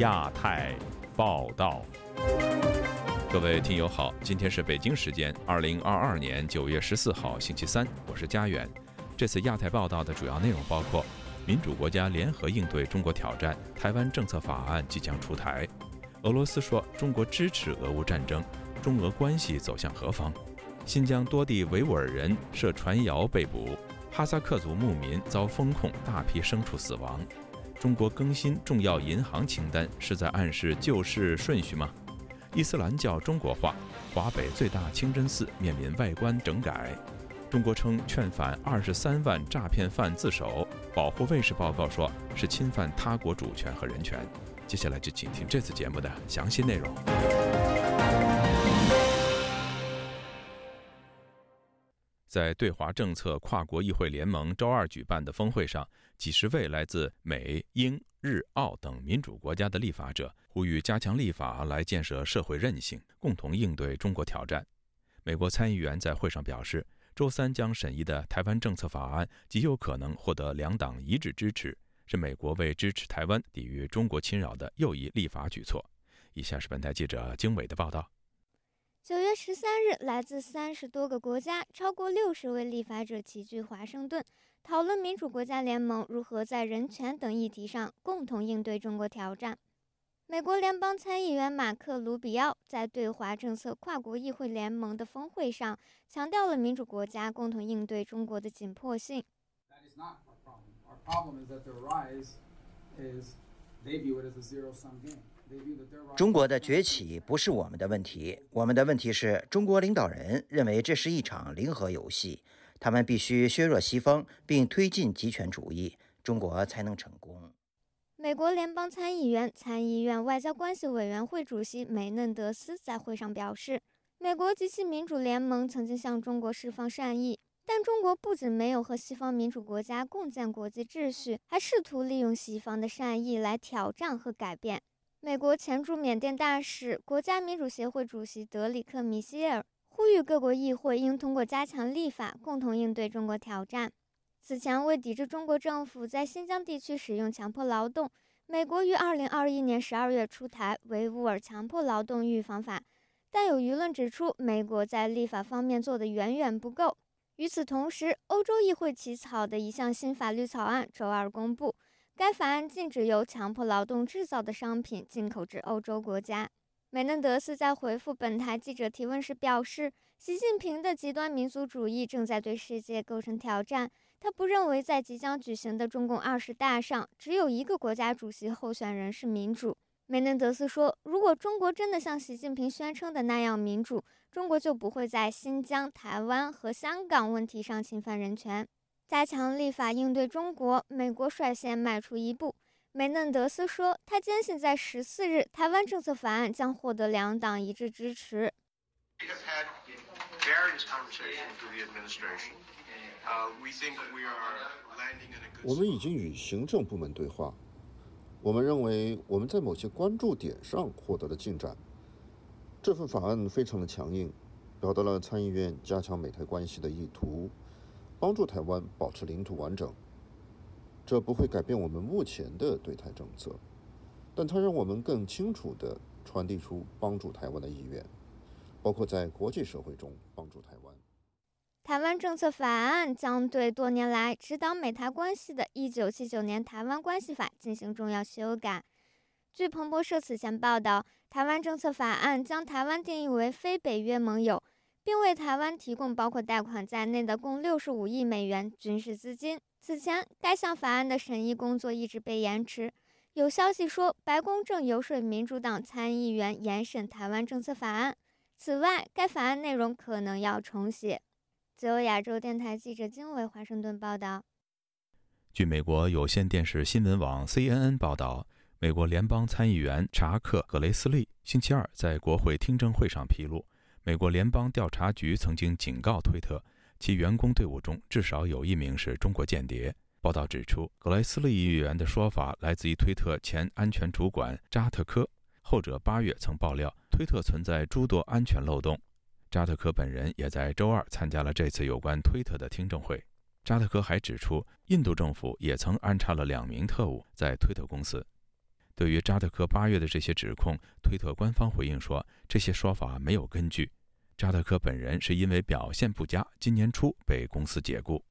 亚太报道。各位听友好，今天是北京时间二零二二年九月十四号星期三，我是佳远。这次亚太报道的主要内容包括：民主国家联合应对中国挑战，台湾政策法案即将出台；俄罗斯说中国支持俄乌战争，中俄关系走向何方？新疆多地维吾尔人涉传谣被捕，哈萨克族牧民遭封控，大批牲畜死亡。中国更新重要银行清单是在暗示救市顺序吗？伊斯兰教中国化，华北最大清真寺面临外观整改。中国称劝返二十三万诈骗犯自首，保护卫士报告说是侵犯他国主权和人权。接下来就请听这次节目的详细内容。在对华政策跨国议会联盟周二举办的峰会上，几十位来自美、英、日、澳等民主国家的立法者呼吁加强立法来建设社会韧性，共同应对中国挑战。美国参议员在会上表示，周三将审议的台湾政策法案极有可能获得两党一致支持，是美国为支持台湾抵御中国侵扰的又一立法举措。以下是本台记者经纬的报道。九月十三日，来自三十多个国家、超过六十位立法者齐聚华盛顿，讨论民主国家联盟如何在人权等议题上共同应对中国挑战。美国联邦参议员马克·卢比奥在对华政策跨国议会联盟的峰会上强调了民主国家共同应对中国的紧迫性。中国的崛起不是我们的问题，我们的问题是中国领导人认为这是一场零和游戏，他们必须削弱西方并推进极权主义，中国才能成功。美国联邦参议员、参议院外交关系委员会主席梅嫩德斯在会上表示，美国及其民主联盟曾经向中国释放善意，但中国不仅没有和西方民主国家共建国际秩序，还试图利用西方的善意来挑战和改变。美国前驻缅甸大使、国家民主协会主席德里克·米歇尔呼吁各国议会应通过加强立法，共同应对中国挑战。此前，为抵制中国政府在新疆地区使用强迫劳动，美国于2021年12月出台《维吾尔强迫劳动预防法》，但有舆论指出，美国在立法方面做得远远不够。与此同时，欧洲议会起草的一项新法律草案周二公布。该法案禁止由强迫劳动制造的商品进口至欧洲国家。梅嫩德斯在回复本台记者提问时表示，习近平的极端民族主义正在对世界构成挑战。他不认为在即将举行的中共二十大上，只有一个国家主席候选人是民主。梅嫩德斯说，如果中国真的像习近平宣称的那样民主，中国就不会在新疆、台湾和香港问题上侵犯人权。加强立法应对中国，美国率先迈出一步。梅嫩德斯说，他坚信在十四日台湾政策法案将获得两党一致支持。我们已经与行政部门对话，我们认为我们在某些关注点上获得了进展。这份法案非常的强硬，表达了参议院加强美台关系的意图。帮助台湾保持领土完整，这不会改变我们目前的对台政策，但它让我们更清楚地传递出帮助台湾的意愿，包括在国际社会中帮助台湾。台湾政策法案将对多年来指导美台关系的1979年《台湾关系法》进行重要修改。据彭博社此前报道，台湾政策法案将台湾定义为非北约盟友。并为台湾提供包括贷款在内的共六十五亿美元军事资金。此前，该项法案的审议工作一直被延迟。有消息说，白宫正游说民主党参议员严审台湾政策法案。此外，该法案内容可能要重写。自由亚洲电台记者金伟华盛顿报道。据美国有线电视新闻网 CNN 报道，美国联邦参议员查克·格雷斯利星期二在国会听证会上披露。美国联邦调查局曾经警告推特，其员工队伍中至少有一名是中国间谍。报道指出，格雷斯利议员的说法来自于推特前安全主管扎特科，后者八月曾爆料推特存在诸多安全漏洞。扎特科本人也在周二参加了这次有关推特的听证会。扎特科还指出，印度政府也曾安插了两名特务在推特公司。对于扎特科八月的这些指控，推特官方回应说，这些说法没有根据。扎特科本人是因为表现不佳，今年初被公司解雇。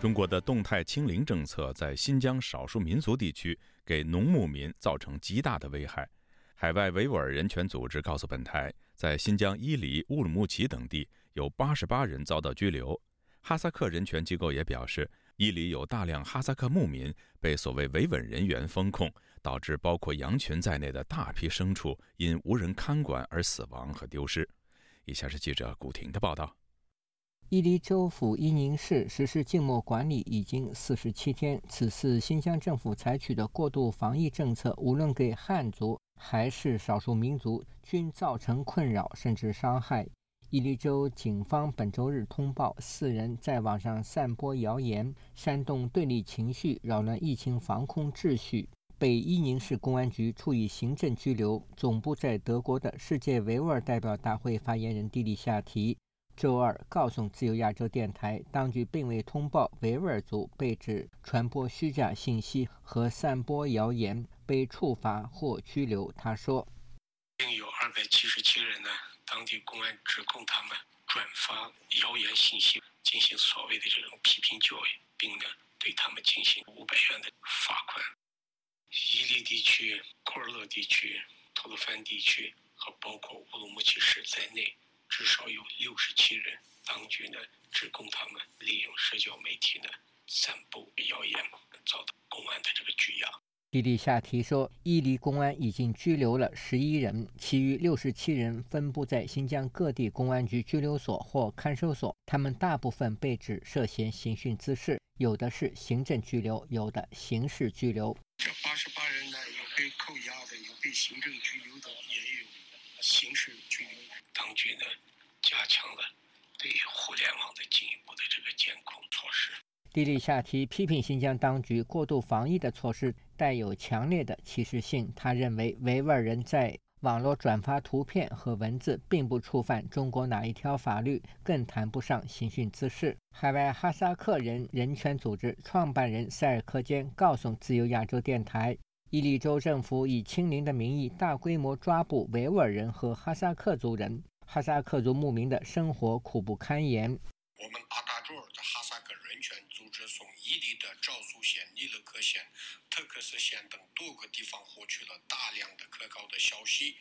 中国的动态清零政策在新疆少数民族地区给农牧民造成极大的危害。海外维吾尔人权组织告诉本台，在新疆伊犁、乌鲁木齐等地有八十八人遭到拘留。哈萨克人权机构也表示，伊犁有大量哈萨克牧民被所谓维稳人员封控，导致包括羊群在内的大批牲畜因无人看管而死亡和丢失。以下是记者古婷的报道。伊犁州府伊宁市实施静默管理已经四十七天。此次新疆政府采取的过度防疫政策，无论给汉族还是少数民族，均造成困扰甚至伤害。伊犁州警方本周日通报，四人在网上散播谣言，煽动对立情绪，扰乱疫情防控秩序，被伊宁市公安局处以行政拘留。总部在德国的世界维吾尔代表大会发言人蒂利夏提。周二告诉自由亚洲电台，当局并未通报维吾尔族被指传播虚假信息和散播谣言被处罚或拘留。他说，并有二百七十七人呢，当地公安指控他们转发谣言信息，进行所谓的这种批评教育，并呢对他们进行五百元的罚款。伊犁地区、库尔勒地区、吐鲁番地区和包括乌鲁木齐市在内。至少有六十七人，当局呢指控他们利用社交媒体呢散布谣言，遭到公安的这个拘押。迪丽夏提说，伊犁公安已经拘留了十一人，其余六十七人分布在新疆各地公安局拘留所或看守所，他们大部分被指涉嫌刑讯滋事，有的是行政拘留，有的刑事拘留。这八十八人呢，有被扣押的，有被行政拘留的，也有刑事拘留。当局呢，加强了对互联网的进一步的这个监控措施。迪丽夏提批评新疆当局过度防疫的措施带有强烈的歧视性。他认为维吾尔人在网络转发图片和文字并不触犯中国哪一条法律，更谈不上刑讯滋事。海外哈萨克人人权组织创办人塞尔科坚告诉自由亚洲电台。伊犁州政府以清零的名义大规模抓捕维吾尔人和哈萨克族人，哈萨克族牧民的生活苦不堪言。我们达卓尔的哈萨克人权组织从伊犁的昭苏县、尼勒克县、特克斯县等多个地方获取了大量的可靠的消息，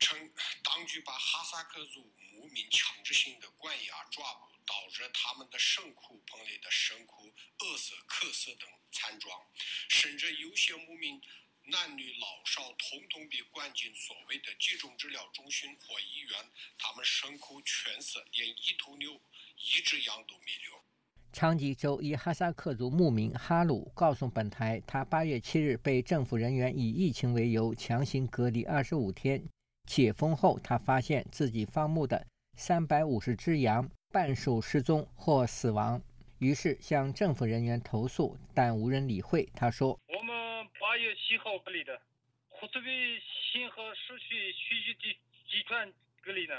称当局把哈萨克族牧民强制性的关押抓捕，导致他们的牲口棚里的牲口饿死、渴死等。惨状，甚至有些牧民男女老少统统被关进所谓的集中治疗中心或医院，他们牲口全死，连一头牛、一只羊都没留。昌吉州一哈萨克族牧民哈鲁告诉本台，他八月七日被政府人员以疫情为由强行隔离二十五天，解封后他发现自己放牧的三百五十只羊半数失踪或死亡。于是向政府人员投诉，但无人理会。他说：“我们八月七号隔离的，湖北新河市区区域的集团隔离呢，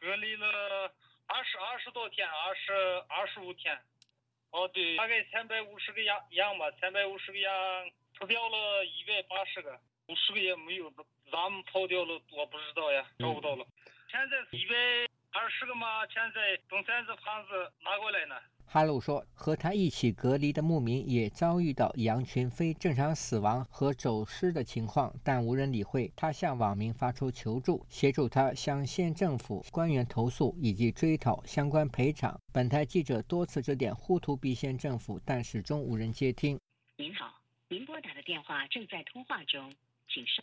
隔离了二十二十多天，二十二十五天。哦，对，大概三百五十个羊羊吧，三百五十个羊跑掉了一百八十个，五十个也没有，咱们跑掉了，我不知道呀，找不到了。现在一百二十个嘛，现在从三子盘子拿过来呢。”哈鲁说，和他一起隔离的牧民也遭遇到羊群非正常死亡和走失的情况，但无人理会。他向网民发出求助，协助他向县政府官员投诉以及追讨相关赔偿。本台记者多次致电呼图壁县政府，但始终无人接听。您好，您拨打的电话正在通话中，请稍。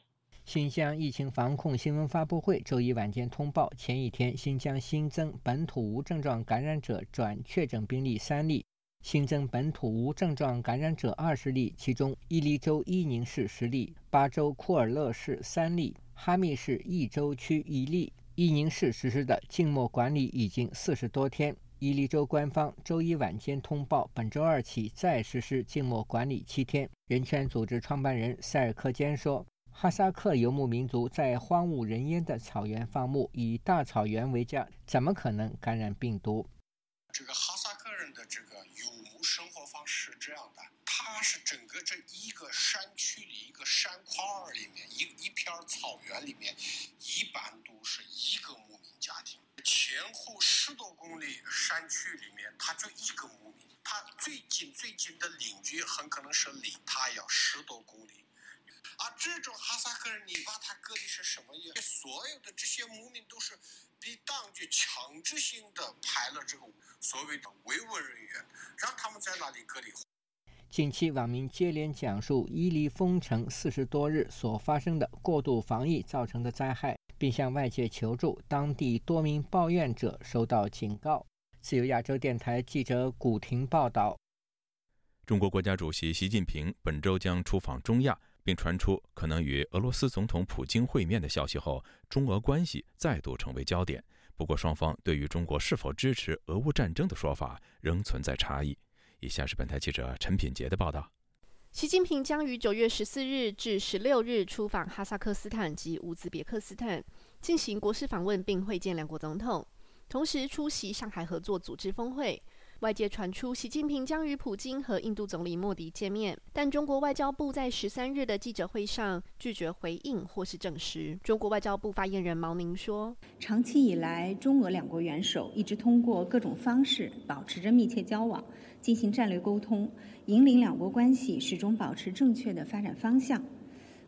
新疆疫情防控新闻发布会周一晚间通报，前一天新疆新增本土无症状感染者转确诊病例三例，新增本土无症状感染者二十例，其中伊犁州伊宁市十例，巴州库尔勒市三例，哈密市弋州区一例。伊宁市实施的静默管理已经四十多天，伊犁州官方周一晚间通报，本周二起再实施静默管理七天。人权组织创办人塞尔克坚说。哈萨克游牧民族在荒无人烟的草原放牧，以大草原为家，怎么可能感染病毒？这个哈萨克人的这个游牧生活方式是这样的，他是整个这一个山区里一个山块儿里面一一片草原里面，一般都是一个牧民家庭，前后十多公里山区里面，他就一个牧民，他最近最近的邻居很可能是离他要十多公里。而这种哈萨克人，你把他隔离是什么意思？所有的这些牧民都是被当局强制性的排了这个所谓的维稳人员，让他们在那里隔离。近期网民接连讲述伊犁封城四十多日所发生的过度防疫造成的灾害，并向外界求助。当地多名抱怨者收到警告。自由亚洲电台记者古婷报道：中国国家主席习近平本周将出访中亚。并传出可能与俄罗斯总统普京会面的消息后，中俄关系再度成为焦点。不过，双方对于中国是否支持俄乌战争的说法仍存在差异。以下是本台记者陈品杰的报道：习近平将于九月十四日至十六日出访哈萨克斯坦及乌兹别克斯坦，进行国事访问，并会见两国总统，同时出席上海合作组织峰会。外界传出，习近平将与普京和印度总理莫迪见面，但中国外交部在十三日的记者会上拒绝回应或是证实。中国外交部发言人毛宁说：“长期以来，中俄两国元首一直通过各种方式保持着密切交往，进行战略沟通，引领两国关系始终保持正确的发展方向。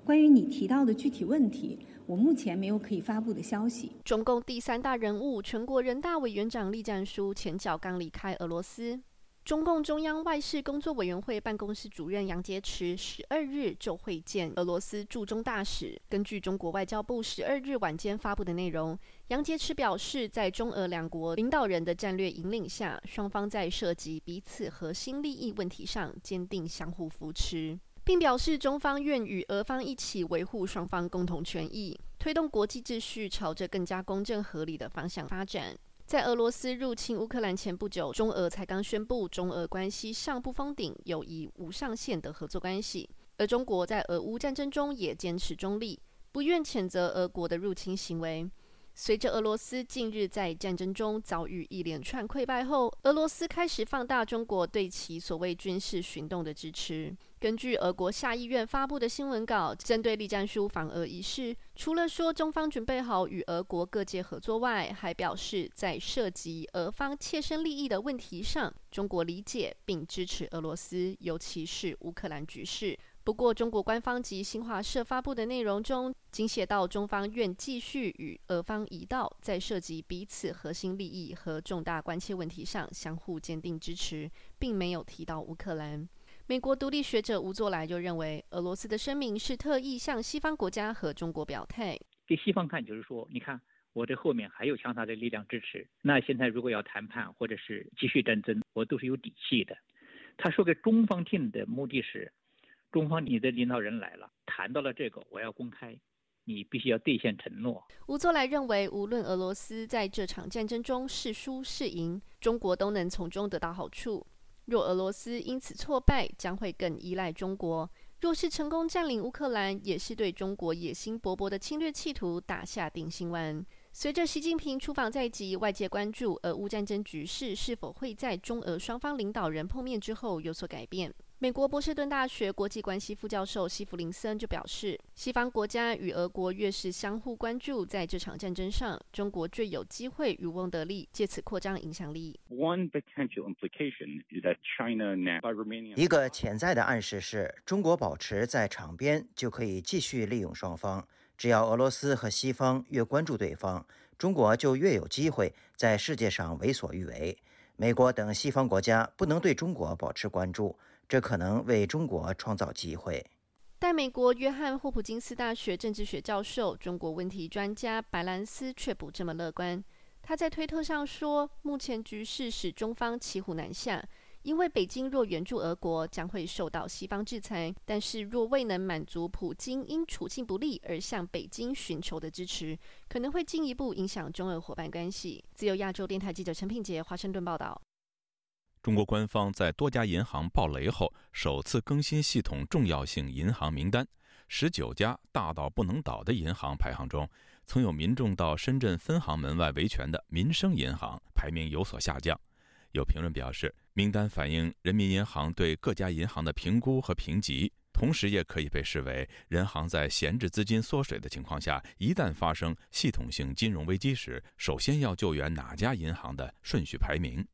关于你提到的具体问题。”我目前没有可以发布的消息。中共第三大人物、全国人大委员长栗战书前脚刚离开俄罗斯。中共中央外事工作委员会办公室主任杨洁篪十二日就会见俄罗斯驻中大使。根据中国外交部十二日晚间发布的内容，杨洁篪表示，在中俄两国领导人的战略引领下，双方在涉及彼此核心利益问题上坚定相互扶持。并表示，中方愿与俄方一起维护双方共同权益，推动国际秩序朝着更加公正合理的方向发展。在俄罗斯入侵乌克兰前不久，中俄才刚宣布中俄关系上不封顶、友谊无上限的合作关系，而中国在俄乌战争中也坚持中立，不愿谴责俄国的入侵行为。随着俄罗斯近日在战争中遭遇一连串溃败后，俄罗斯开始放大中国对其所谓军事行动的支持。根据俄国下议院发布的新闻稿，针对栗战书访俄一事，除了说中方准备好与俄国各界合作外，还表示在涉及俄方切身利益的问题上，中国理解并支持俄罗斯，尤其是乌克兰局势。不过，中国官方及新华社发布的内容中，仅写到中方愿继续与俄方一道，在涉及彼此核心利益和重大关切问题上相互坚定支持，并没有提到乌克兰。美国独立学者吴作来就认为，俄罗斯的声明是特意向西方国家和中国表态，给西方看，就是说，你看我这后面还有强大的力量支持。那现在如果要谈判或者是继续战争，我都是有底气的。他说给中方听的目的是。中方，你的领导人来了，谈到了这个，我要公开，你必须要兑现承诺。吴作来认为，无论俄罗斯在这场战争中是输是赢，中国都能从中得到好处。若俄罗斯因此挫败，将会更依赖中国；若是成功占领乌克兰，也是对中国野心勃勃的侵略企图打下定心丸。随着习近平出访在即，外界关注俄乌战争局势是否会在中俄双方领导人碰面之后有所改变。美国波士顿大学国际关系副教授西弗林森就表示，西方国家与俄国越是相互关注，在这场战争上，中国最有机会渔翁得利，借此扩张影响力。一个潜在的暗示是，中国保持在场边就可以继续利用双方。只要俄罗斯和西方越关注对方，中国就越有机会在世界上为所欲为。美国等西方国家不能对中国保持关注。这可能为中国创造机会。但美国约翰霍普金斯大学政治学教授、中国问题专家白兰斯却不这么乐观。他在推特上说：“目前局势使中方骑虎难下，因为北京若援助俄国，将会受到西方制裁；但是若未能满足普京因处境不利而向北京寻求的支持，可能会进一步影响中俄伙伴关系。”自由亚洲电台记者陈品杰华盛顿报道。中国官方在多家银行爆雷后，首次更新系统重要性银行名单。十九家大到不能倒的银行排行中，曾有民众到深圳分行门外维权的民生银行排名有所下降。有评论表示，名单反映人民银行对各家银行的评估和评级。同时，也可以被视为人行在闲置资金缩水的情况下，一旦发生系统性金融危机时，首先要救援哪家银行的顺序排名。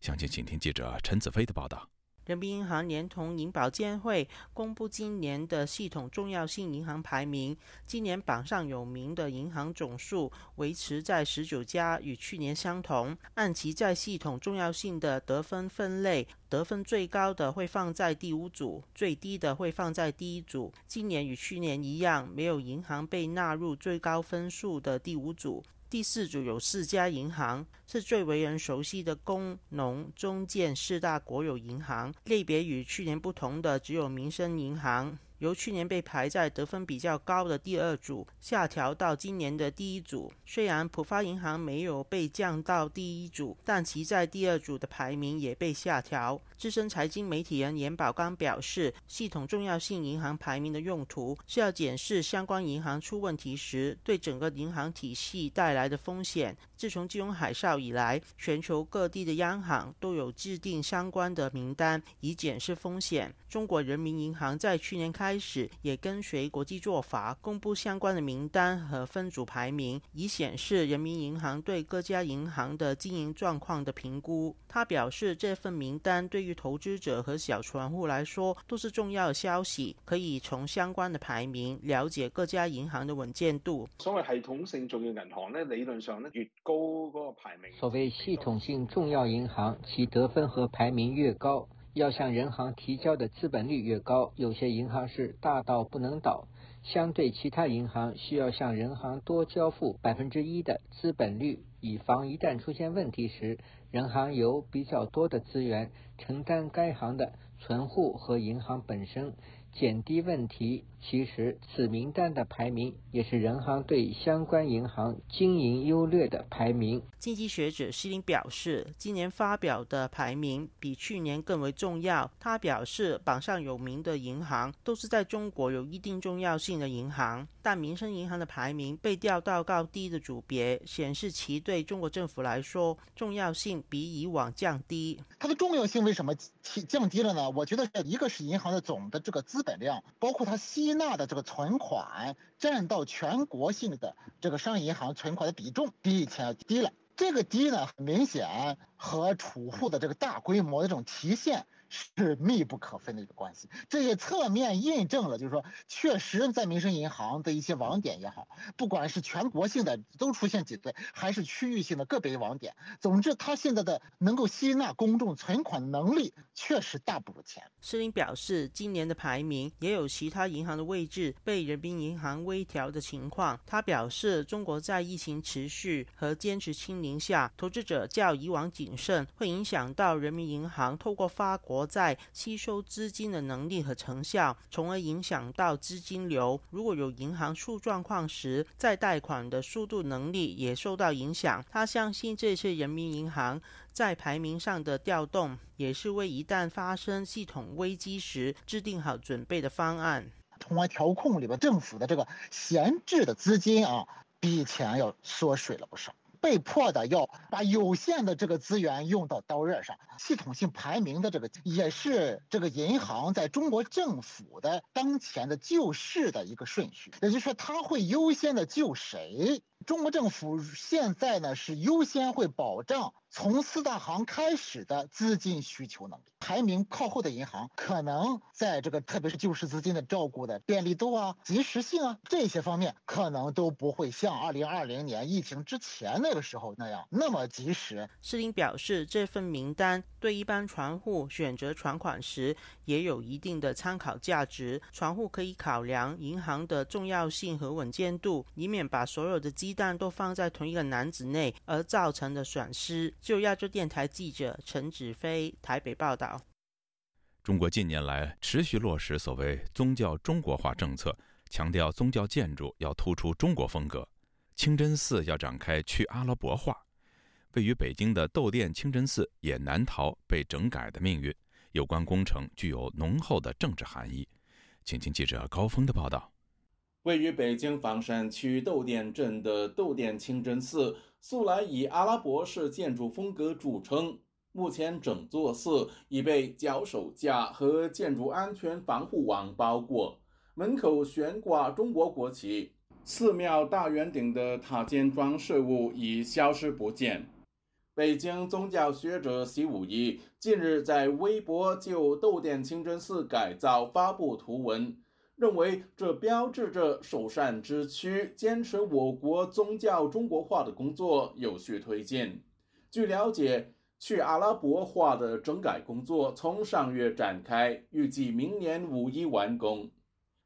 详情，请听记者陈子飞的报道。人民银行连同银保监会公布今年的系统重要性银行排名。今年榜上有名的银行总数维持在十九家，与去年相同。按其在系统重要性的得分分类，得分最高的会放在第五组，最低的会放在第一组。今年与去年一样，没有银行被纳入最高分数的第五组。第四组有四家银行，是最为人熟悉的工农中建四大国有银行。类别与去年不同的只有民生银行。由去年被排在得分比较高的第二组下调到今年的第一组。虽然浦发银行没有被降到第一组，但其在第二组的排名也被下调。资深财经媒体人严宝刚表示，系统重要性银行排名的用途是要检视相关银行出问题时对整个银行体系带来的风险。自从金融海啸以来，全球各地的央行都有制定相关的名单以检视风险。中国人民银行在去年开始也跟随国际做法，公布相关的名单和分组排名，以显示人民银行对各家银行的经营状况的评估。他表示，这份名单对于投资者和小船户来说都是重要的消息，可以从相关的排名了解各家银行的稳健度。所谓系统性重要银行呢，理论上呢越高嗰个排名。所谓系统性重要银行，其得分和排名越高。要向人行提交的资本率越高，有些银行是大到不能倒，相对其他银行需要向人行多交付百分之一的资本率，以防一旦出现问题时，人行有比较多的资源承担该行的存户和银行本身。减低问题。其实，此名单的排名也是人行对相关银行经营优劣的排名。经济学者西林表示，今年发表的排名比去年更为重要。他表示，榜上有名的银行都是在中国有一定重要性的银行，但民生银行的排名被调到较低的组别，显示其对中国政府来说重要性比以往降低。它的重要性为什么提降低了呢？我觉得一个是银行的总的这个资本量，包括它吸纳的这个存款占到全国性的这个商业银行存款的比重比以前要低了。这个低呢，很明显和储户的这个大规模的这种提现。是密不可分的一个关系，这也侧面印证了，就是说，确实在民生银行的一些网点也好，不管是全国性的都出现挤兑，还是区域性的个别网点，总之，它现在的能够吸纳公众存款能力确实大不如前。施林表示，今年的排名也有其他银行的位置被人民银行微调的情况。他表示，中国在疫情持续和坚持清零下，投资者较以往谨慎，会影响到人民银行透过发国。在吸收资金的能力和成效，从而影响到资金流。如果有银行出状况时，在贷款的速度能力也受到影响。他相信这次人民银行在排名上的调动，也是为一旦发生系统危机时制定好准备的方案。通关调控里边，政府的这个闲置的资金啊，比以前要缩水了不少。被迫的要把有限的这个资源用到刀刃上，系统性排名的这个也是这个银行在中国政府的当前的救市的一个顺序，也就是说，他会优先的救谁？中国政府现在呢是优先会保障从四大行开始的资金需求能力，排名靠后的银行可能在这个特别是救市资金的照顾的便利度啊、及时性啊这些方面，可能都不会像二零二零年疫情之前那个时候那样那么及时。施林表示，这份名单对一般船户选择存款时也有一定的参考价值，船户可以考量银行的重要性和稳健度，以免把所有的鸡蛋都放在同一个篮子内而造成的损失。就亚洲电台记者陈子飞台北报道。中国近年来持续落实所谓宗教中国化政策，强调宗教建筑要突出中国风格，清真寺要展开去阿拉伯化。位于北京的窦店清真寺也难逃被整改的命运。有关工程具有浓厚的政治含义。请听记者高峰的报道。位于北京房山区窦店镇的窦店清真寺，素来以阿拉伯式建筑风格著称。目前，整座寺已被脚手架和建筑安全防护网包裹，门口悬挂中国国旗。寺庙大圆顶的塔尖装饰物已消失不见。北京宗教学者习武一近日在微博就窦店清真寺改造发布图文，认为这标志着首善之区坚持我国宗教中国化的工作有序推进。据了解，去阿拉伯化的整改工作从上月展开，预计明年五一完工。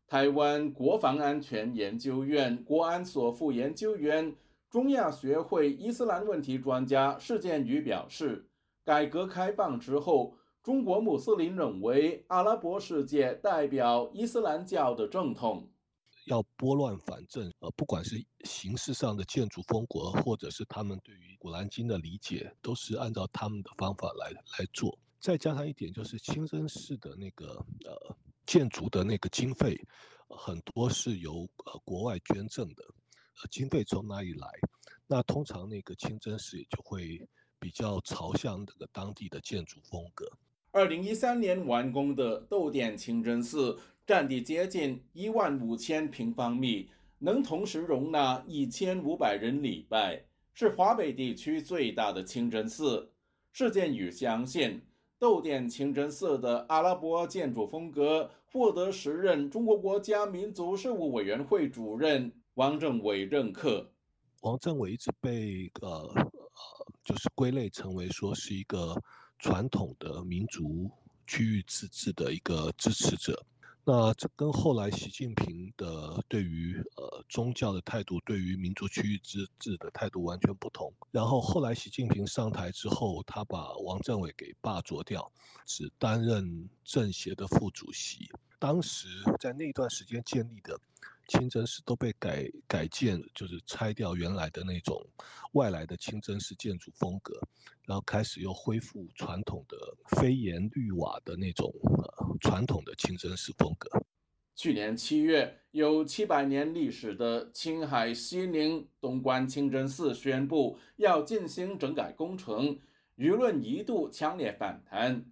台湾国防安全研究院国安所副研究员、中亚学会伊斯兰问题专家释建宇表示，改革开放之后，中国穆斯林认为阿拉伯世界代表伊斯兰教的正统，要拨乱反正，呃，不管是形式上的建筑风格，或者是他们对于古兰经的理解，都是按照他们的方法来来做。再加上一点，就是清真寺的那个呃。建筑的那个经费，很多是由呃国外捐赠的，呃经费从哪里来？那通常那个清真寺也就会比较朝向那个当地的建筑风格。二零一三年完工的窦店清真寺，占地接近一万五千平方米，能同时容纳一千五百人礼拜，是华北地区最大的清真寺。事件与相信。窦店清真寺的阿拉伯建筑风格获得时任中国国家民族事务委员会主任王政委认可。王政委一直被呃呃，就是归类成为说是一个传统的民族区域自治的一个支持者。那这跟后来习近平的对于呃宗教的态度，对于民族区域自治的态度完全不同。然后后来习近平上台之后，他把王政委给罢黜掉，只担任政协的副主席。当时在那段时间建立的。清真寺都被改改建，就是拆掉原来的那种外来的清真寺建筑风格，然后开始又恢复传统的飞檐绿瓦的那种呃传统的清真寺风格。去年七月，有七百年历史的青海西宁东关清真寺宣布要进行整改工程，舆论一度强烈反弹。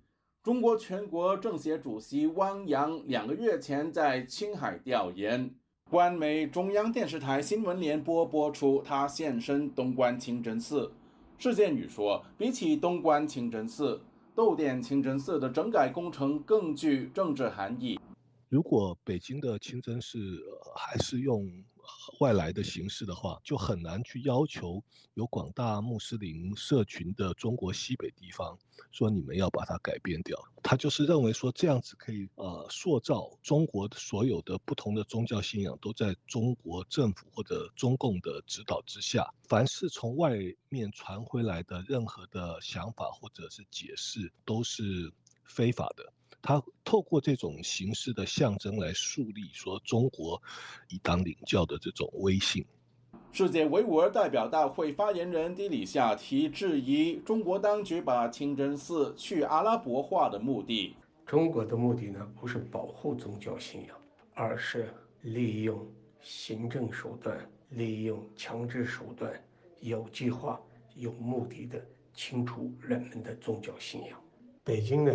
中国全国政协主席汪洋两个月前在青海调研。官媒中央电视台新闻联播播出他现身东关清真寺。事件宇说，比起东关清真寺，窦店清真寺的整改工程更具政治含义。如果北京的清真寺还是用。外来的形式的话，就很难去要求有广大穆斯林社群的中国西北地方说你们要把它改变掉。他就是认为说这样子可以呃塑造中国所有的不同的宗教信仰都在中国政府或者中共的指导之下，凡是从外面传回来的任何的想法或者是解释都是非法的。他透过这种形式的象征来树立说中国以党领教的这种威信。世界维吾尔代表大会发言人迪里夏提质疑中国当局把清真寺去阿拉伯化的目的。中国的目的呢，不是保护宗教信仰，而是利用行政手段、利用强制手段，有计划、有目的的清除人们的宗教信仰。北京呢？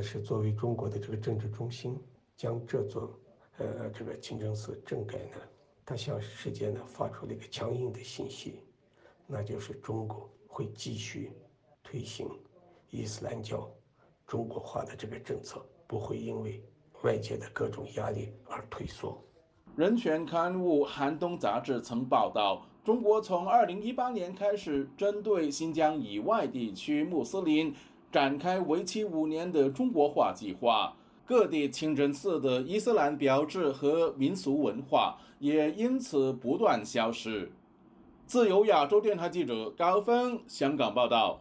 是作为中国的这个政治中心，将这座呃这个清真寺政改呢，它向世界呢发出了一个强硬的信息，那就是中国会继续推行伊斯兰教中国化的这个政策，不会因为外界的各种压力而退缩。人权刊物《寒冬》杂志曾报道，中国从2018年开始，针对新疆以外地区穆斯林。展开为期五年的中国化计划，各地清真寺的伊斯兰标志和民俗文化也因此不断消失。自由亚洲电台记者高峰香港报道。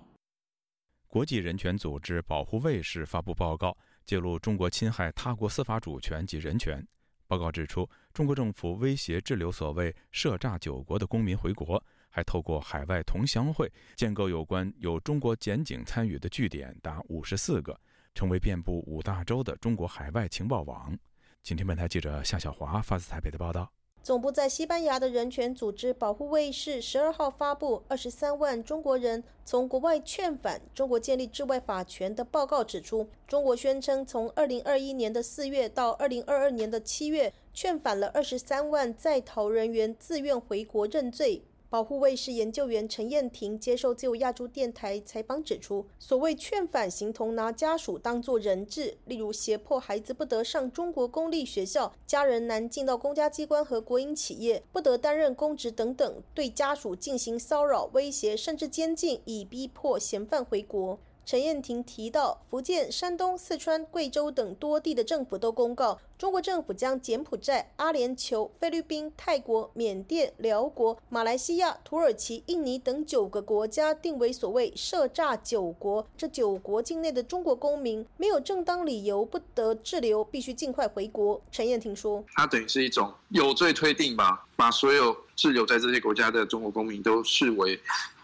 国际人权组织保护卫士发布报告，揭露中国侵害他国司法主权及人权。报告指出，中国政府威胁滞留所谓“涉诈九国”的公民回国。还透过海外同乡会建构有关有中国检警参与的据点达五十四个，成为遍布五大洲的中国海外情报网。今天本台记者夏小华发自台北的报道。总部在西班牙的人权组织保护卫士十二号发布二十三万中国人从国外劝返中国建立治外法权的报告，指出，中国宣称从二零二一年的四月到二零二二年的七月，劝返了二十三万在逃人员自愿回国认罪。保护卫士研究员陈燕婷接受自由亚洲电台采访指出，所谓劝返形同拿家属当做人质，例如胁迫孩子不得上中国公立学校，家人难进到公家机关和国营企业，不得担任公职等等，对家属进行骚扰、威胁，甚至监禁，以逼迫嫌犯回国。陈燕婷提到，福建、山东、四川、贵州等多地的政府都公告，中国政府将柬埔寨、阿联酋、菲律宾、泰国、缅甸、辽国、马来西亚、土耳其、印尼等九个国家定为所谓“涉诈九国”。这九国境内的中国公民没有正当理由不得滞留，必须尽快回国。陈燕婷说：“它等于是一种有罪推定吧，把所有滞留在这些国家的中国公民都视为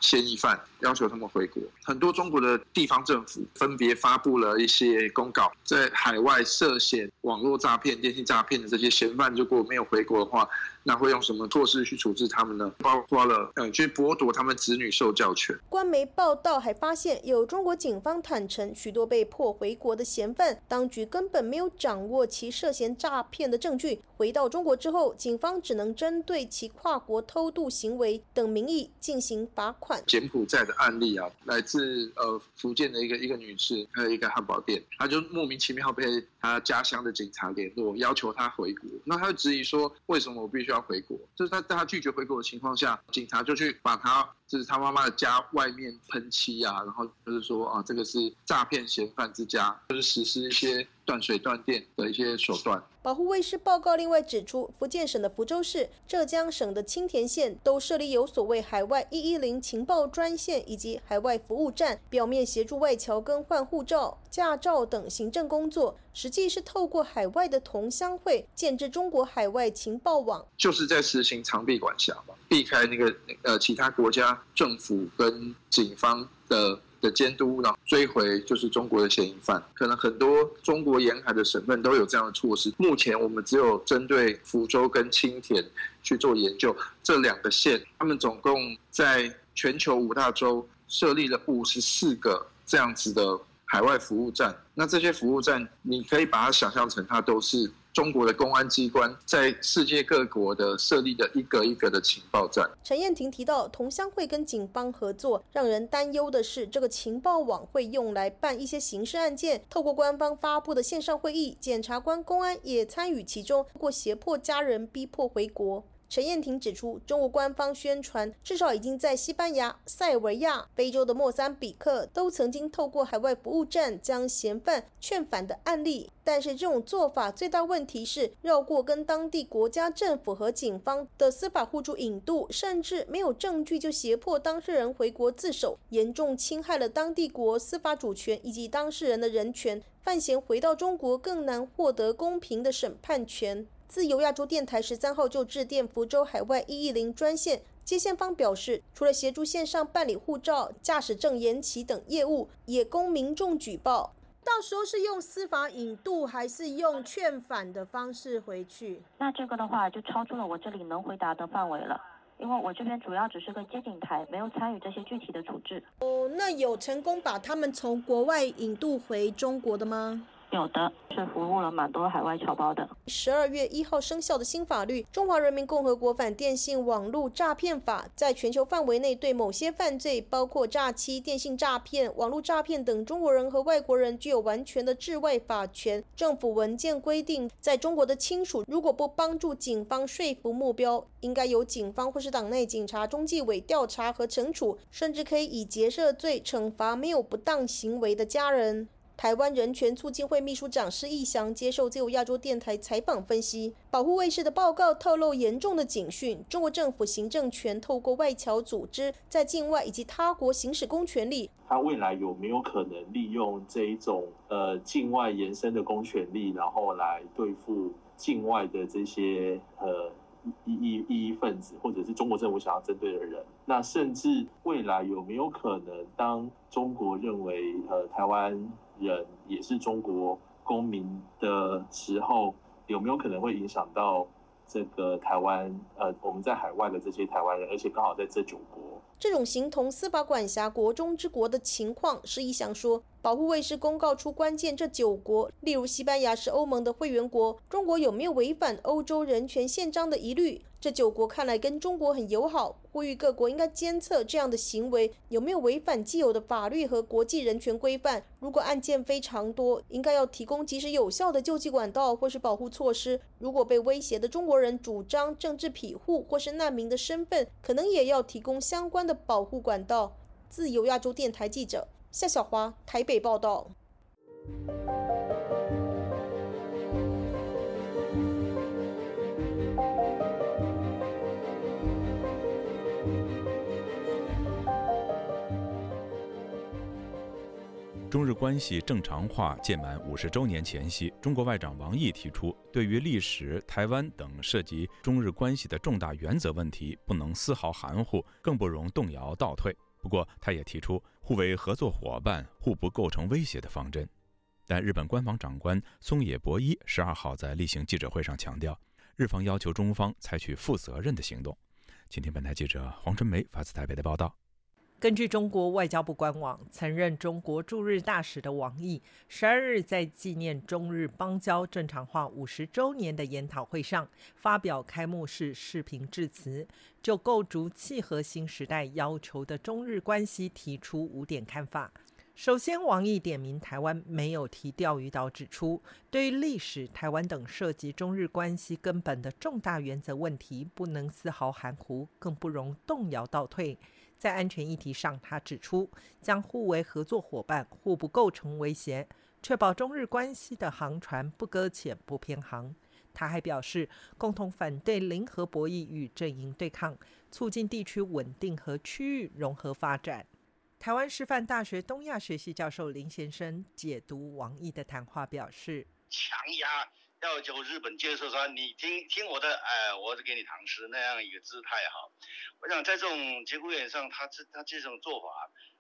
嫌疑犯。”要求他们回国，很多中国的地方政府分别发布了一些公告，在海外涉嫌网络诈骗、电信诈骗的这些嫌犯，如果没有回国的话，那会用什么措施去处置他们呢？包括了呃，去剥夺他们子女受教权。官媒报道还发现，有中国警方坦承，许多被迫回国的嫌犯，当局根本没有掌握其涉嫌诈骗的证据。回到中国之后，警方只能针对其跨国偷渡行为等名义进行罚款。柬埔寨的。案例啊，来自呃福建的一个一个女士，还有一个汉堡店，她就莫名其妙被她家乡的警察联络，要求她回国。那她就质疑说，为什么我必须要回国？就是在在他拒绝回国的情况下，警察就去把他。这是他妈妈的家外面喷漆啊，然后就是说啊，这个是诈骗嫌犯之家，就是实施一些断水断电的一些手段。保护卫士报告另外指出，福建省的福州市、浙江省的青田县都设立有所谓海外一一零情报专线以及海外服务站，表面协助外侨更换护照、驾照等行政工作，实际是透过海外的同乡会建制中国海外情报网，就是在实行长臂管辖嘛，避开那个呃其他国家。政府跟警方的的监督，然后追回就是中国的嫌疑犯。可能很多中国沿海的省份都有这样的措施。目前我们只有针对福州跟青田去做研究，这两个县，他们总共在全球五大洲设立了五十四个这样子的海外服务站。那这些服务站，你可以把它想象成它都是。中国的公安机关在世界各国的设立的一个一个的情报站。陈燕婷提到，同乡会跟警方合作，让人担忧的是，这个情报网会用来办一些刑事案件。透过官方发布的线上会议，检察官、公安也参与其中，或胁迫家人逼迫回国。陈燕婷指出，中国官方宣传至少已经在西班牙、塞尔维亚、非洲的莫桑比克都曾经透过海外服务站将嫌犯劝返的案例。但是这种做法最大问题是绕过跟当地国家政府和警方的司法互助引渡，甚至没有证据就胁迫当事人回国自首，严重侵害了当地国司法主权以及当事人的人权。犯嫌回到中国更难获得公平的审判权。自由亚洲电台十三号就致电福州海外一一零专线，接线方表示，除了协助线上办理护照、驾驶证延期等业务，也供民众举报。到时候是用司法引渡，还是用劝返的方式回去？那这个的话就超出了我这里能回答的范围了，因为我这边主要只是个接警台，没有参与这些具体的处置。哦，那有成功把他们从国外引渡回中国的吗？有的是服务了蛮多海外侨胞的。十二月一号生效的新法律《中华人民共和国反电信网络诈骗法》在全球范围内对某些犯罪，包括诈欺、电信诈骗、网络诈骗等中国人和外国人具有完全的治外法权。政府文件规定，在中国的亲属如果不帮助警方说服目标，应该由警方或是党内警察中纪委调查和惩处，甚至可以以劫色罪惩罚没有不当行为的家人。台湾人权促进会秘书长施义祥接受自由亚洲电台采访分析，保护卫士的报告透露严重的警讯：中国政府行政权透过外侨组织在境外以及他国行使公权力。他未来有没有可能利用这一种呃境外延伸的公权力，然后来对付境外的这些呃异异异议分子，或者是中国政府想要针对的人？那甚至未来有没有可能，当中国认为呃台湾？人也是中国公民的时候，有没有可能会影响到这个台湾呃我们在海外的这些台湾人，而且刚好在这九国。这种形同司法管辖国中之国的情况，施一想说，保护卫士公告出关键这九国，例如西班牙是欧盟的会员国，中国有没有违反欧洲人权宪章的疑虑？这九国看来跟中国很友好，呼吁各国应该监测这样的行为有没有违反既有的法律和国际人权规范。如果案件非常多，应该要提供及时有效的救济管道或是保护措施。如果被威胁的中国人主张政治庇护或是难民的身份，可能也要提供相关的保护管道。自由亚洲电台记者夏小华台北报道。中日关系正常化届满五十周年前夕，中国外长王毅提出，对于历史、台湾等涉及中日关系的重大原则问题，不能丝毫含糊，更不容动摇倒退。不过，他也提出互为合作伙伴、互不构成威胁的方针。但日本官方长官松野博一十二号在例行记者会上强调，日方要求中方采取负责任的行动。请听本台记者黄春梅发自台北的报道。根据中国外交部官网，曾任中国驻日大使的王毅，十二日在纪念中日邦交正常化五十周年的研讨会上发表开幕式视频致辞，就构筑契合新时代要求的中日关系提出五点看法。首先，王毅点名台湾没有提钓鱼岛，指出对于历史、台湾等涉及中日关系根本的重大原则问题，不能丝毫含糊，更不容动摇倒退。在安全议题上，他指出将互为合作伙伴，互不构成威胁，确保中日关系的航船不搁浅、不偏航。他还表示，共同反对零和博弈与阵营对抗，促进地区稳定和区域融合发展。台湾师范大学东亚学系教授林先生解读王毅的谈话表示：强压。要求日本接受说，你听听我的，哎，我是给你唐诗那样一个姿态哈。我想在这种节骨眼上，他这他这种做法，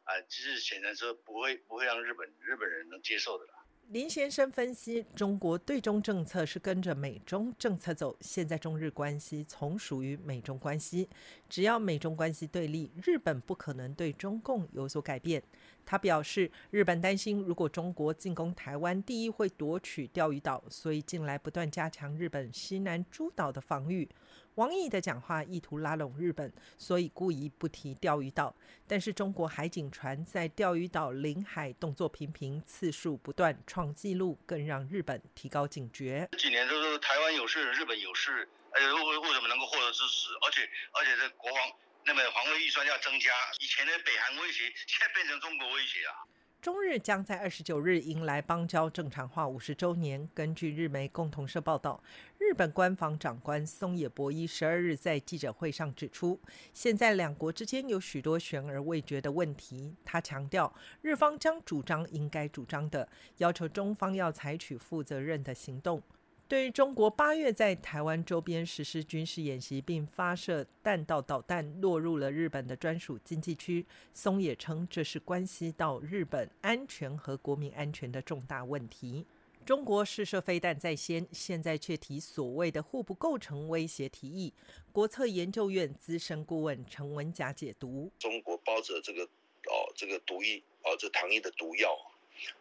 啊，其实显然是不会不会让日本日本人能接受的啦。林先生分析，中国对中政策是跟着美中政策走，现在中日关系从属于美中关系，只要美中关系对立，日本不可能对中共有所改变。他表示，日本担心如果中国进攻台湾，第一会夺取钓鱼岛，所以近来不断加强日本西南诸岛的防御。王毅的讲话意图拉拢日本，所以故意不提钓鱼岛。但是中国海警船在钓鱼岛领海动作频频，次数不断创纪录，更让日本提高警觉。这几年都是台湾有事，日本有事，呃，为为什么能够获得支持？而且而且这国防那么防卫预算要增加，以前的北韩威胁，现在变成中国威胁啊。中日将在二十九日迎来邦交正常化五十周年。根据日媒共同社报道，日本官房长官松野博一十二日在记者会上指出，现在两国之间有许多悬而未决的问题。他强调，日方将主张应该主张的，要求中方要采取负责任的行动。对于中国八月在台湾周边实施军事演习，并发射弹道导弹落入了日本的专属经济区，松野称这是关系到日本安全和国民安全的重大问题。中国试射飞弹在先，现在却提所谓的互不构成威胁提议。国策研究院资深顾问陈文甲解读：中国包着这个哦，这个毒液哦，这糖衣的毒药，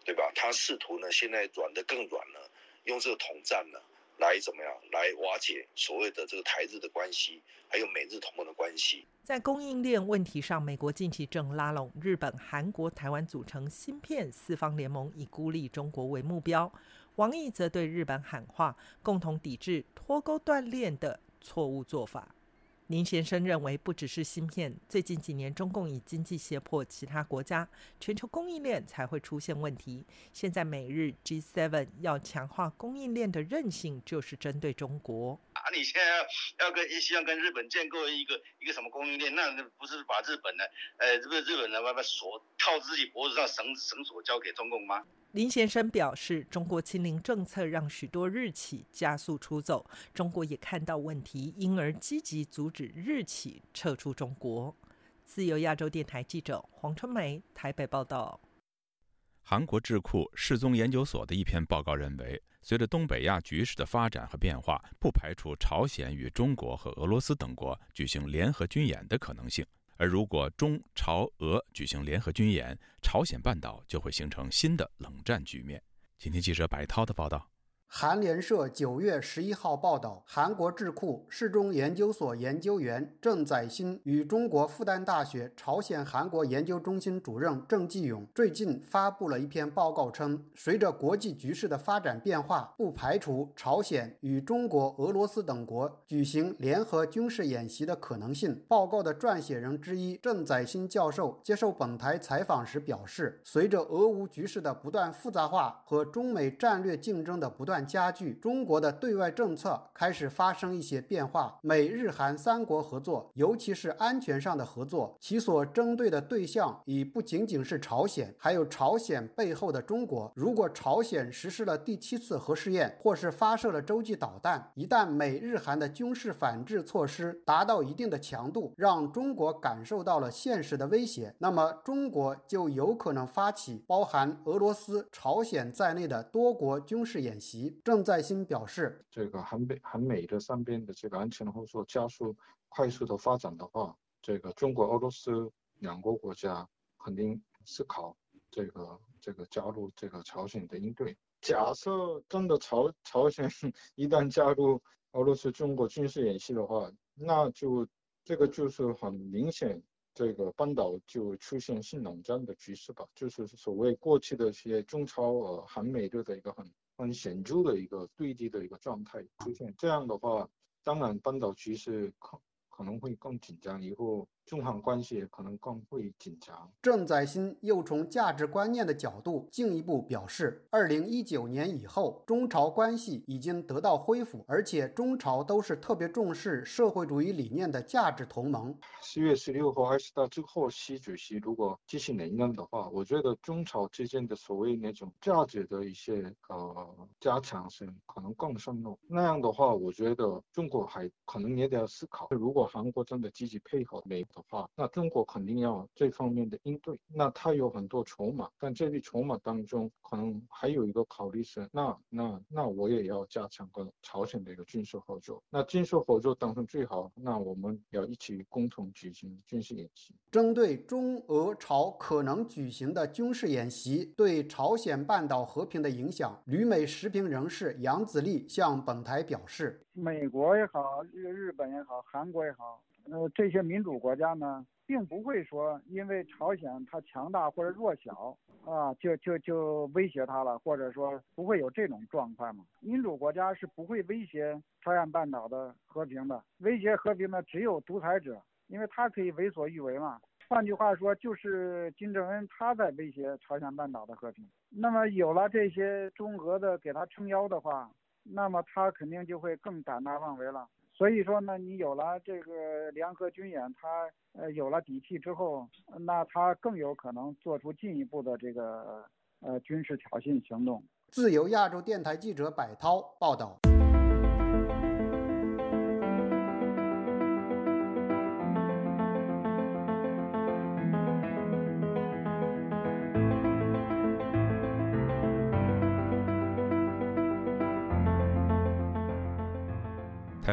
对吧？他试图呢，现在软的更软。用这个统战呢，来怎么样来瓦解所谓的这个台日的关系，还有美日同盟的关系。在供应链问题上，美国近期正拉拢日本、韩国、台湾组成芯片四方联盟，以孤立中国为目标。王毅则对日本喊话，共同抵制脱钩断链的错误做法。林先生认为，不只是芯片，最近几年中共以经济胁迫其他国家，全球供应链才会出现问题。现在美日 G7 要强化供应链的韧性，就是针对中国。啊，你现在要要跟希望跟日本建构一个一个什么供应链？那不是把日本呢？呃，这个日本呢，把把锁套自己脖子上绳绳索交给中共吗？林先生表示，中国清零政策让许多日企加速出走，中国也看到问题，因而积极阻止日企撤出中国。自由亚洲电台记者黄春梅台北报道。韩国智库世宗研究所的一篇报告认为，随着东北亚局势的发展和变化，不排除朝鲜与中国和俄罗斯等国举行联合军演的可能性。而如果中朝俄举行联合军演，朝鲜半岛就会形成新的冷战局面。今天记者白涛的报道。韩联社九月十一号报道，韩国智库世宗研究所研究员郑载新与中国复旦大学朝鲜韩国研究中心主任郑继勇最近发布了一篇报告，称随着国际局势的发展变化，不排除朝鲜与中国、俄罗斯等国举行联合军事演习的可能性。报告的撰写人之一郑载新教授接受本台采访时表示，随着俄乌局势的不断复杂化和中美战略竞争的不断。加剧中国的对外政策开始发生一些变化，美日韩三国合作，尤其是安全上的合作，其所针对的对象已不仅仅是朝鲜，还有朝鲜背后的中国。如果朝鲜实施了第七次核试验，或是发射了洲际导弹，一旦美日韩的军事反制措施达到一定的强度，让中国感受到了现实的威胁，那么中国就有可能发起包含俄罗斯、朝鲜在内的多国军事演习。郑在新表示，这个韩北韩美的三边的这个安全合作加速快速的发展的话，这个中国、俄罗斯两国国家肯定思考这个这个加入这个朝鲜的应对。假设真的朝朝鲜 一旦加入俄罗斯、中国军事演习的话，那就这个就是很明显，这个半岛就出现新冷战的局势吧，就是所谓过去的一些中朝呃韩美的一个很。很显著的一个对立的一个状态出现，这样的话，当然半岛局势可可能会更紧张，以后。中韩关系可能更会紧张。郑载新又从价值观念的角度进一步表示，二零一九年以后，中朝关系已经得到恢复，而且中朝都是特别重视社会主义理念的价值同盟。四月十六号还是到最后，习主席如果继续连任的话，我觉得中朝之间的所谓那种价值的一些呃加强性可能更深入。那样的话，我觉得中国还可能也得要思考，如果韩国真的积极配合美。的话，那中国肯定要这方面的应对。那他有很多筹码，但这笔筹码当中，可能还有一个考虑是，那那那我也要加强跟朝鲜的一个军事合作。那军事合作当中最好，那我们要一起共同举行军事演习。针对中俄朝可能举行的军事演习对朝鲜半岛和平的影响，旅美时评人士杨子立向本台表示：美国也好，日日本也好，韩国也好。呃，这些民主国家呢，并不会说因为朝鲜它强大或者弱小啊，就就就威胁它了，或者说不会有这种状况嘛。民主国家是不会威胁朝鲜半岛的和平的，威胁和平的只有独裁者，因为他可以为所欲为嘛。换句话说，就是金正恩他在威胁朝鲜半岛的和平。那么有了这些中俄的给他撑腰的话，那么他肯定就会更胆大妄为了。所以说呢，你有了这个联合军演，他呃有了底气之后，那他更有可能做出进一步的这个呃军事挑衅行动。自由亚洲电台记者柏涛报道。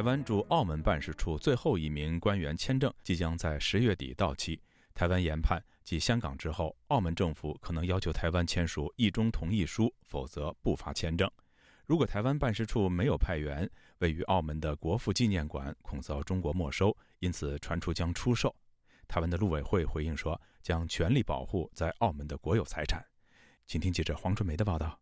台湾驻澳门办事处最后一名官员签证即将在十月底到期。台湾研判，继香港之后，澳门政府可能要求台湾签署一中同意书，否则不发签证。如果台湾办事处没有派员，位于澳门的国父纪念馆恐遭中国没收，因此传出将出售。台湾的陆委会回应说，将全力保护在澳门的国有财产。请听记者黄春梅的报道。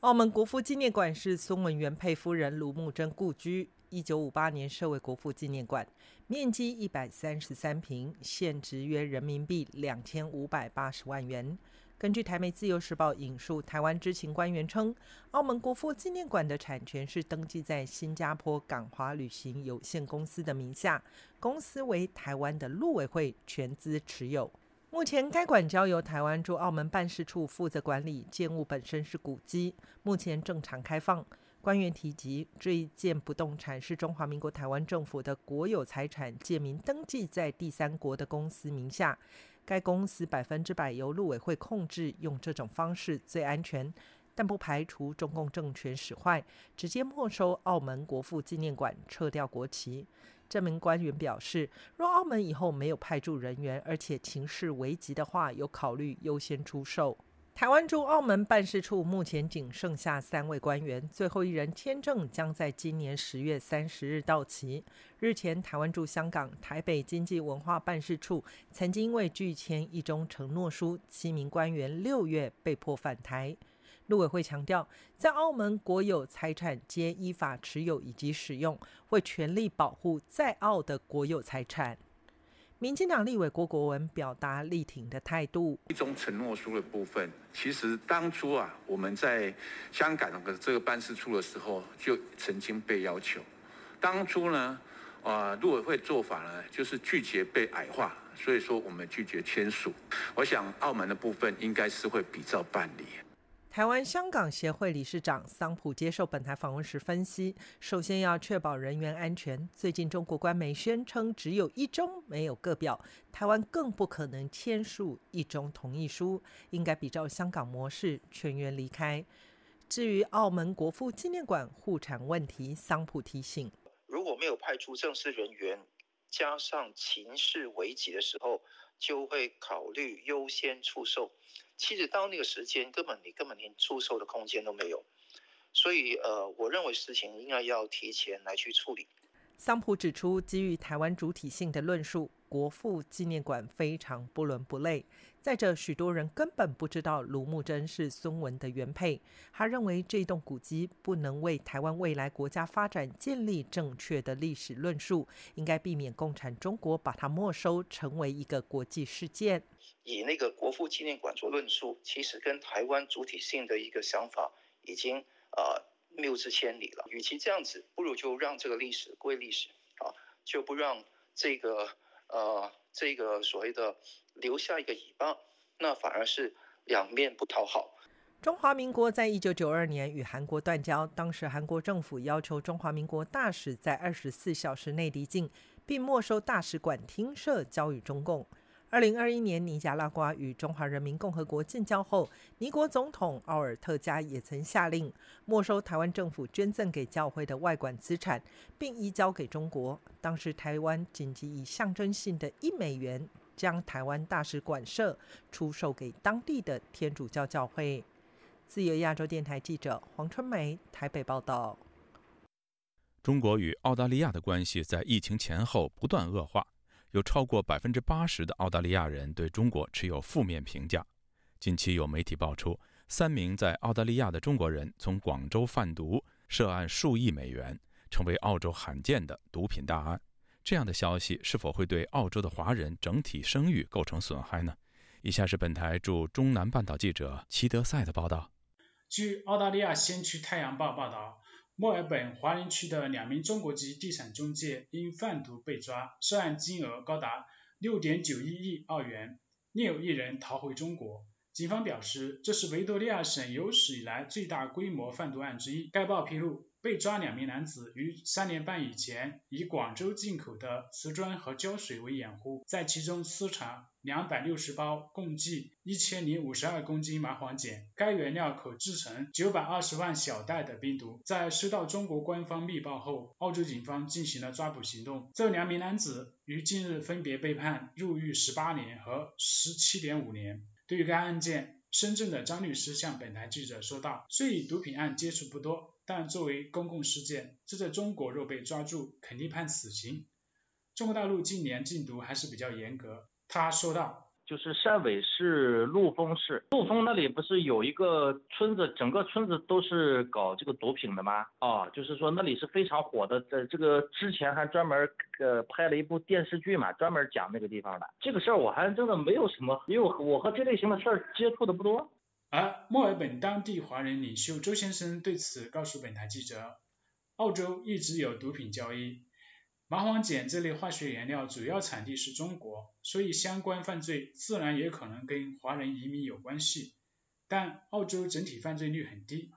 澳门国父纪念馆是孙文元配夫人卢慕贞故居。一九五八年设为国父纪念馆，面积一百三十三平，现值约人民币两千五百八十万元。根据台媒自由时报引述台湾知情官员称，澳门国父纪念馆的产权是登记在新加坡港华旅行有限公司的名下，公司为台湾的陆委会全资持有。目前该馆交由台湾驻澳门办事处负责管理，建物本身是古迹，目前正常开放。官员提及，这一件不动产是中华民国台湾政府的国有财产，借名登记在第三国的公司名下。该公司百分之百由陆委会控制，用这种方式最安全。但不排除中共政权使坏，直接没收澳门国父纪念馆，撤掉国旗。这名官员表示，若澳门以后没有派驻人员，而且情势危急的话，有考虑优先出售。台湾驻澳门办事处目前仅剩下三位官员，最后一人签证将在今年十月三十日到期。日前，台湾驻香港台北经济文化办事处曾经因为拒签一中承诺书，七名官员六月被迫返台。陆委会强调，在澳门国有财产皆依法持有以及使用，会全力保护在澳的国有财产。民进党立委郭国文表达力挺的态度。一中承诺书的部分，其实当初啊，我们在香港的这个办事处的时候，就曾经被要求。当初呢，啊，陆委会做法呢，就是拒绝被矮化，所以说我们拒绝签署。我想澳门的部分应该是会比照办理。台湾香港协会理事长桑普接受本台访问时分析，首先要确保人员安全。最近中国官媒宣称只有一中没有个表，台湾更不可能签署一中同意书，应该比照香港模式全员离开。至于澳门国父纪念馆护产问题，桑普提醒：如果没有派出正式人员，加上情势危急的时候，就会考虑优先出售。其实到那个时间，根本你根本连出售的空间都没有，所以呃，我认为事情应该要提前来去处理。桑普指出，基于台湾主体性的论述，国父纪念馆非常不伦不类。再者，许多人根本不知道卢木真是孙文的原配。他认为这栋古迹不能为台湾未来国家发展建立正确的历史论述，应该避免共产中国把它没收，成为一个国际事件。以那个国父纪念馆做论述，其实跟台湾主体性的一个想法已经呃。谬之千里了。与其这样子，不如就让这个历史归历史啊，就不让这个呃这个所谓的留下一个尾巴，那反而是两面不讨好。中华民国在一九九二年与韩国断交，当时韩国政府要求中华民国大使在二十四小时内离境，并没收大使馆厅舍交予中共。二零二一年，尼加拉瓜与中华人民共和国建交后，尼国总统奥尔特加也曾下令没收台湾政府捐赠给教会的外管资产，并移交给中国。当时台湾紧急以象征性的一美元将台湾大使馆舍出售给当地的天主教教会。自由亚洲电台记者黄春梅台北报道。中国与澳大利亚的关系在疫情前后不断恶化。有超过百分之八十的澳大利亚人对中国持有负面评价。近期有媒体爆出，三名在澳大利亚的中国人从广州贩毒，涉案数亿美元，成为澳洲罕见的毒品大案。这样的消息是否会对澳洲的华人整体声誉构成损害呢？以下是本台驻中南半岛记者齐德赛的报道。据澳大利亚先驱《太阳报》报道。墨尔本华人区的两名中国籍地产中介因贩毒被抓，涉案金额高达六点九一亿澳元，另有一人逃回中国。警方表示，这是维多利亚省有史以来最大规模贩毒案之一。该报披露。被抓两名男子于三年半以前以广州进口的瓷砖和胶水为掩护，在其中私藏两百六十包，共计一千零五十二公斤麻黄碱。该原料可制成九百二十万小袋的冰毒。在收到中国官方密报后，澳洲警方进行了抓捕行动。这两名男子于近日分别被判入狱十八年和十七点五年。对于该案件，深圳的张律师向本台记者说道：“虽与毒品案接触不多。”但作为公共事件，这在中国若被抓住，肯定判死刑。中国大陆近年禁毒还是比较严格。他说道：“就是汕尾市陆丰市，陆丰那里不是有一个村子，整个村子都是搞这个毒品的吗？啊，就是说那里是非常火的，在这个之前还专门呃拍了一部电视剧嘛，专门讲那个地方的。这个事儿我还真的没有什么，因为我和这类型的事儿接触的不多。”而墨尔本当地华人领袖周先生对此告诉本台记者，澳洲一直有毒品交易，麻黄碱这类化学原料主要产地是中国，所以相关犯罪自然也可能跟华人移民有关系。但澳洲整体犯罪率很低，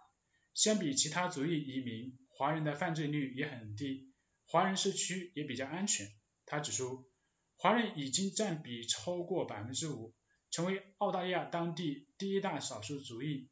相比其他族裔移民，华人的犯罪率也很低，华人社区也比较安全。他指出，华人已经占比超过百分之五。成为澳大利亚当地第一大少数族裔，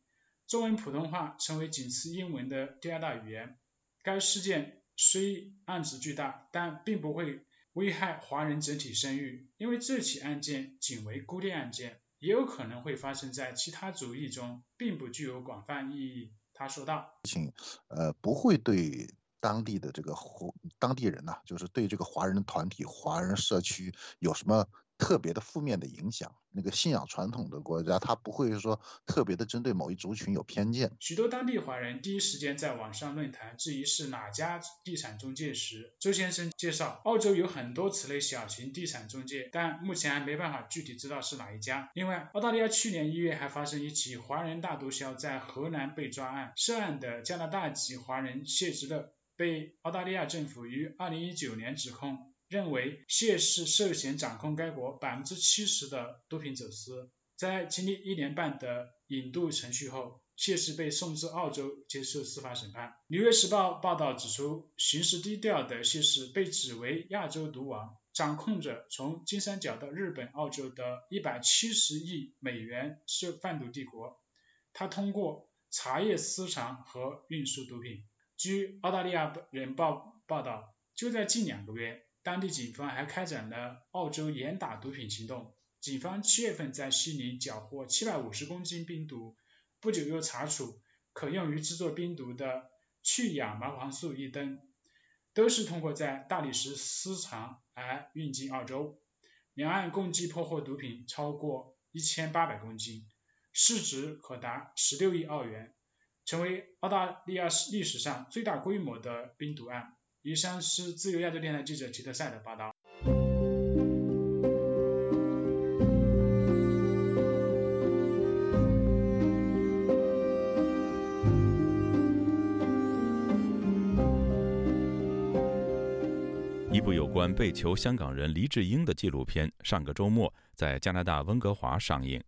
中文普通话成为仅次英文的第二大语言。该事件虽案值巨大，但并不会危害华人整体声誉，因为这起案件仅为孤立案件，也有可能会发生在其他族裔中，并不具有广泛意义。他说道：“请呃不会对当地的这个华当地人呐，就是对这个华人团体、华人社区有什么？”特别的负面的影响，那个信仰传统的国家，他不会说特别的针对某一族群有偏见。许多当地华人第一时间在网上论坛质疑是哪家地产中介时，周先生介绍，澳洲有很多此类小型地产中介，但目前还没办法具体知道是哪一家。另外，澳大利亚去年一月还发生一起华人大毒枭在河南被抓案，涉案的加拿大籍华人谢之乐被澳大利亚政府于二零一九年指控。认为谢氏涉嫌掌控该国百分之七十的毒品走私。在经历一年半的引渡程序后，谢氏被送至澳洲接受司法审判。《纽约时报》报道指出，行事低调的谢氏被指为亚洲毒王，掌控着从金三角到日本、澳洲的一百七十亿美元涉贩毒帝国。他通过茶叶私藏和运输毒品。据澳大利亚人报报道，就在近两个月。当地警方还开展了澳洲严打毒品行动。警方七月份在悉尼缴获七百五十公斤冰毒，不久又查处可用于制作冰毒的去氧麻黄素一吨，都是通过在大理石私藏而运进澳洲。两岸共计破获毒品超过一千八百公斤，市值可达十六亿澳元，成为澳大利亚历史上最大规模的冰毒案。以上是自由亚洲电台记者吉特赛的报道。一部有关被囚香港人黎智英的纪录片上个周末在加拿大温哥华上映。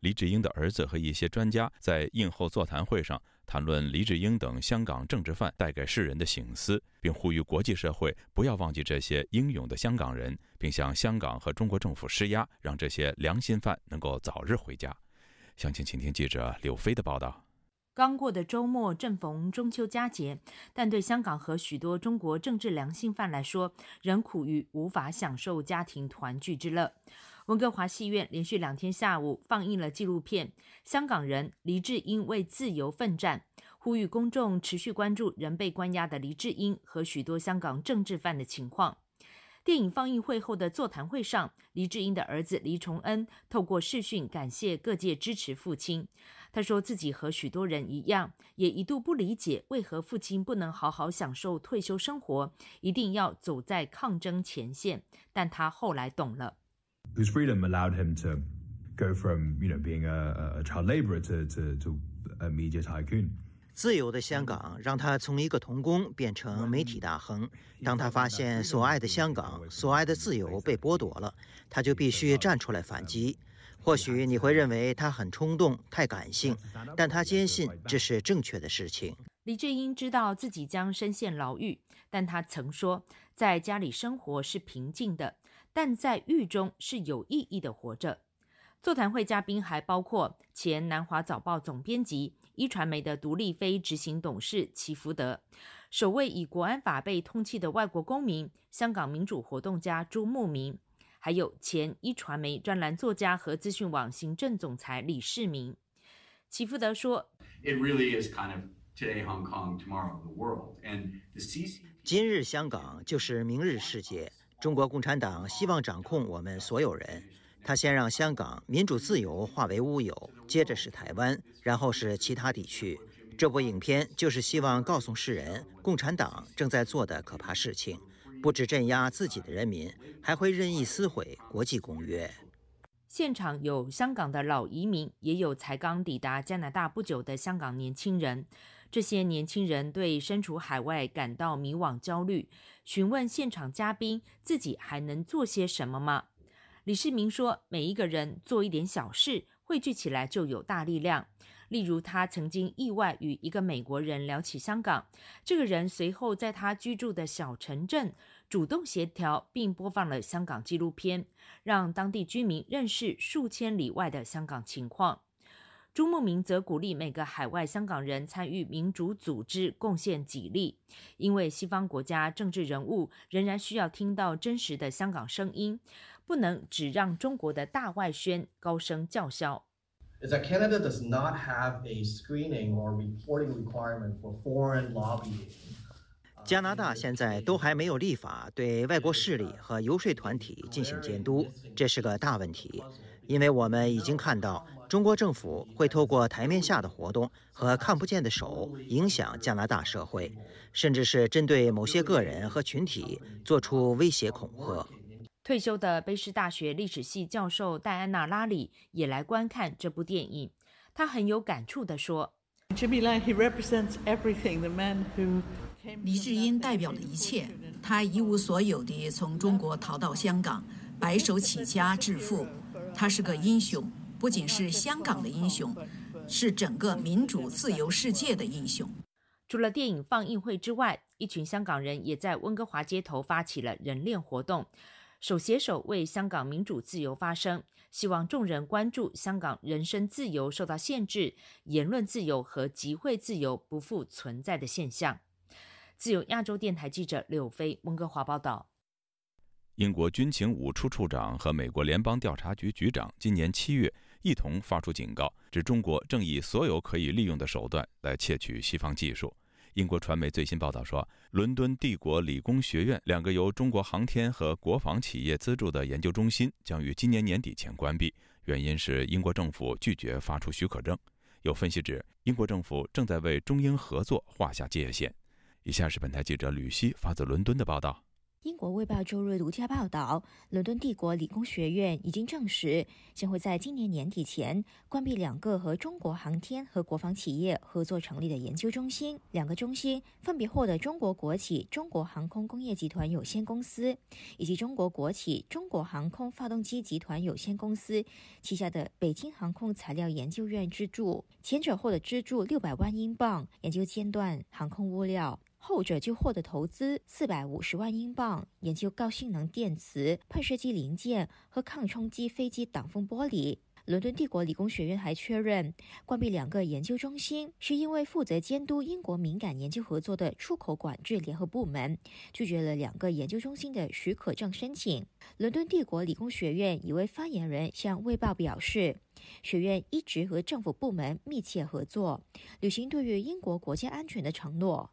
黎智英的儿子和一些专家在映后座谈会上。谈论黎智英等香港政治犯带给世人的醒思，并呼吁国际社会不要忘记这些英勇的香港人，并向香港和中国政府施压，让这些良心犯能够早日回家。详情，请听记者柳飞的报道。刚过的周末正逢中秋佳节，但对香港和许多中国政治良心犯来说，仍苦于无法享受家庭团聚之乐。温哥华戏院连续两天下午放映了纪录片《香港人黎智英为自由奋战》，呼吁公众持续关注仍被关押的黎智英和许多香港政治犯的情况。电影放映会后的座谈会上，黎智英的儿子黎崇恩透过视讯感谢各界支持父亲。他说自己和许多人一样，也一度不理解为何父亲不能好好享受退休生活，一定要走在抗争前线。但他后来懂了。Whose freedom allowed him to go from, you know, being a, a child laborer to, to, to a media tycoon. 自由的香港让他从一个童工变成媒体大亨。当他发现所爱的香港、所爱的自由被剥夺了，他就必须站出来反击。或许你会认为他很冲动、太感性，但他坚信这是正确的事情。李志英知道自己将深陷牢狱，但他曾说，在家里生活是平静的。但在狱中是有意义的活着。座谈会嘉宾还包括前南华早报总编辑、一传媒的独立非执行董事齐福德，首位以国安法被通缉的外国公民香港民主活动家朱慕明，还有前一传媒专栏作家和资讯网行政总裁李世民。齐福德说：“It really is kind of today Hong Kong, tomorrow the world. And the：“ 今日香港就是明日世界。”中国共产党希望掌控我们所有人，他先让香港民主自由化为乌有，接着是台湾，然后是其他地区。这部影片就是希望告诉世人，共产党正在做的可怕事情，不止镇压自己的人民，还会任意撕毁国际公约。现场有香港的老移民，也有才刚抵达加拿大不久的香港年轻人。这些年轻人对身处海外感到迷惘、焦虑，询问现场嘉宾自己还能做些什么吗？李世民说：“每一个人做一点小事，汇聚起来就有大力量。例如，他曾经意外与一个美国人聊起香港，这个人随后在他居住的小城镇主动协调并播放了香港纪录片，让当地居民认识数千里外的香港情况。”朱慕明则鼓励每个海外香港人参与民主组织，贡献己力，因为西方国家政治人物仍然需要听到真实的香港声音，不能只让中国的大外宣高声叫嚣。is that Canada does not have a screening or reporting requirement for foreign lobbying. 加拿大现在都还没有立法对外国势力和游说团体进行监督，这是个大问题，因为我们已经看到中国政府会透过台面下的活动和看不见的手影响加拿大社会，甚至是针对某些个人和群体做出威胁恐吓。退休的卑诗大学历史系教授戴安娜·拉里也来观看这部电影，她很有感触地说。黎智英代表了一切，他一无所有地从中国逃到香港，白手起家致富。他是个英雄，不仅是香港的英雄，是整个民主自由世界的英雄。除了电影放映会之外，一群香港人也在温哥华街头发起了人链活动，手携手为香港民主自由发声。希望众人关注香港人身自由受到限制、言论自由和集会自由不复存在的现象。自由亚洲电台记者柳飞温哥华报道。英国军情五处处长和美国联邦调查局局长今年七月一同发出警告，指中国正以所有可以利用的手段来窃取西方技术。英国传媒最新报道说，伦敦帝国理工学院两个由中国航天和国防企业资助的研究中心将于今年年底前关闭，原因是英国政府拒绝发出许可证。有分析指，英国政府正在为中英合作画下界限。以下是本台记者吕希发自伦敦的报道。英国《卫报》周日独家报道，伦敦帝国理工学院已经证实，将会在今年年底前关闭两个和中国航天和国防企业合作成立的研究中心。两个中心分别获得中国国企中国航空工业集团有限公司以及中国国企中国航空发动机集团有限公司旗下的北京航空材料研究院资助。前者获得资助六百万英镑，研究尖端航空物料。后者就获得投资四百五十万英镑，研究高性能电磁、喷射机零件和抗冲击飞机挡风玻璃。伦敦帝国理工学院还确认，关闭两个研究中心是因为负责监督英国敏感研究合作的出口管制联合部门拒绝了两个研究中心的许可证申请。伦敦帝国理工学院一位发言人向《卫报》表示，学院一直和政府部门密切合作，履行对于英国国家安全的承诺。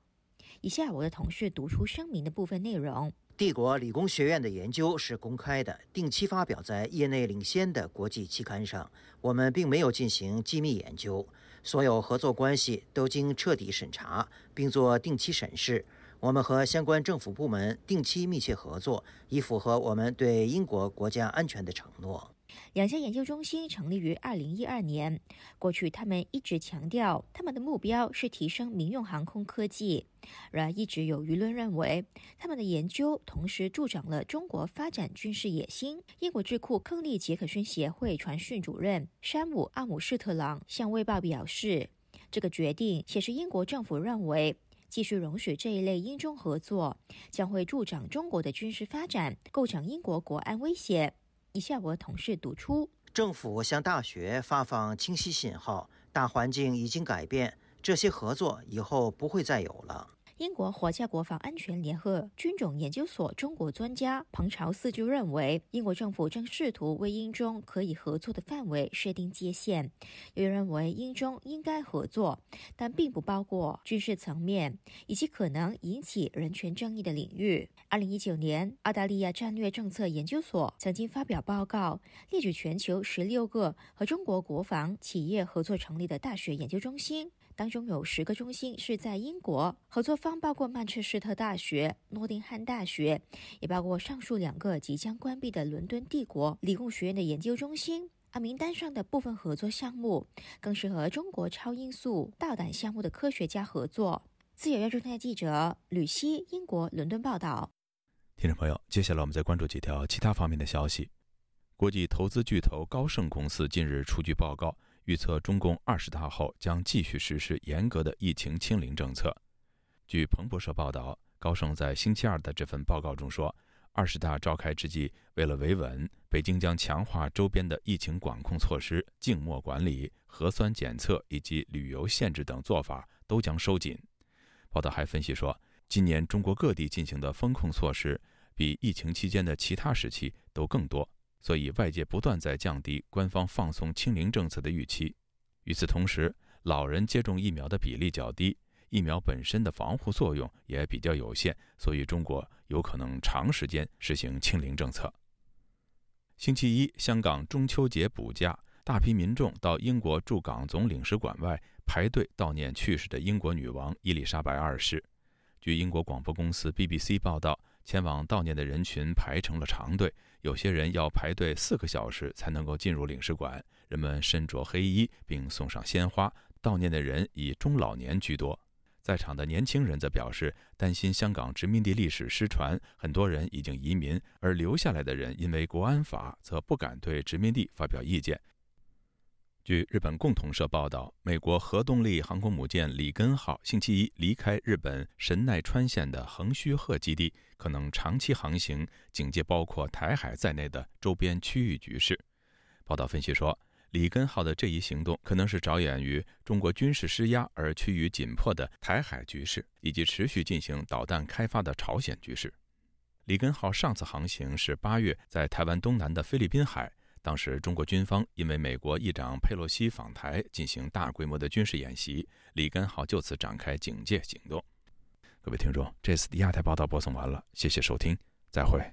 以下我的同事读出声明的部分内容：帝国理工学院的研究是公开的，定期发表在业内领先的国际期刊上。我们并没有进行机密研究，所有合作关系都经彻底审查，并做定期审视。我们和相关政府部门定期密切合作，以符合我们对英国国家安全的承诺。两家研究中心成立于二零一二年。过去，他们一直强调他们的目标是提升民用航空科技。然而，一直有舆论认为，他们的研究同时助长了中国发展军事野心。英国智库亨利·杰克逊协会传讯主任山姆·阿姆士特朗向《卫报》表示，这个决定显示英国政府认为，继续容许这一类英中合作将会助长中国的军事发展，构成英国国安威胁。以下我同事读出：政府向大学发放清晰信号，大环境已经改变，这些合作以后不会再有了。英国皇家国防安全联合军种研究所中国专家彭朝四就认为，英国政府正试图为英中可以合作的范围设定界限。有人认为，英中应该合作，但并不包括军事层面以及可能引起人权争议的领域。二零一九年，澳大利亚战略政策研究所曾经发表报告，列举全球十六个和中国国防企业合作成立的大学研究中心。当中有十个中心是在英国，合作方包括曼彻斯特大学、诺丁汉大学，也包括上述两个即将关闭的伦敦帝国理工学院的研究中心。而名单上的部分合作项目，更是和中国超音速导弹项目的科学家合作。自由亚洲台记者吕希，英国伦敦报道。听众朋友，接下来我们再关注几条其他方面的消息。国际投资巨头高盛公司近日出具报告。预测中共二十大后将继续实施严格的疫情清零政策。据彭博社报道，高盛在星期二的这份报告中说，二十大召开之际，为了维稳，北京将强化周边的疫情管控措施，静默管理、核酸检测以及旅游限制等做法都将收紧。报道还分析说，今年中国各地进行的风控措施比疫情期间的其他时期都更多，所以外界不断在降低官方放松清零政策的预期。与此同时，老人接种疫苗的比例较低。疫苗本身的防护作用也比较有限，所以中国有可能长时间实行清零政策。星期一，香港中秋节补假，大批民众到英国驻港总领事馆外排队悼念去世的英国女王伊丽莎白二世。据英国广播公司 BBC 报道，前往悼念的人群排成了长队，有些人要排队四个小时才能够进入领事馆。人们身着黑衣，并送上鲜花。悼念的人以中老年居多。在场的年轻人则表示，担心香港殖民地历史失传，很多人已经移民，而留下来的人因为国安法，则不敢对殖民地发表意见。据日本共同社报道，美国核动力航空母舰里根号星期一离开日本神奈川县的横须贺基地，可能长期航行，警戒包括台海在内的周边区域局势。报道分析说。里根号的这一行动可能是着眼于中国军事施压而趋于紧迫的台海局势，以及持续进行导弹开发的朝鲜局势。里根号上次航行是八月，在台湾东南的菲律宾海，当时中国军方因为美国议长佩洛西访台进行大规模的军事演习，里根号就此展开警戒行动。各位听众，这次的亚太报道播送完了，谢谢收听，再会。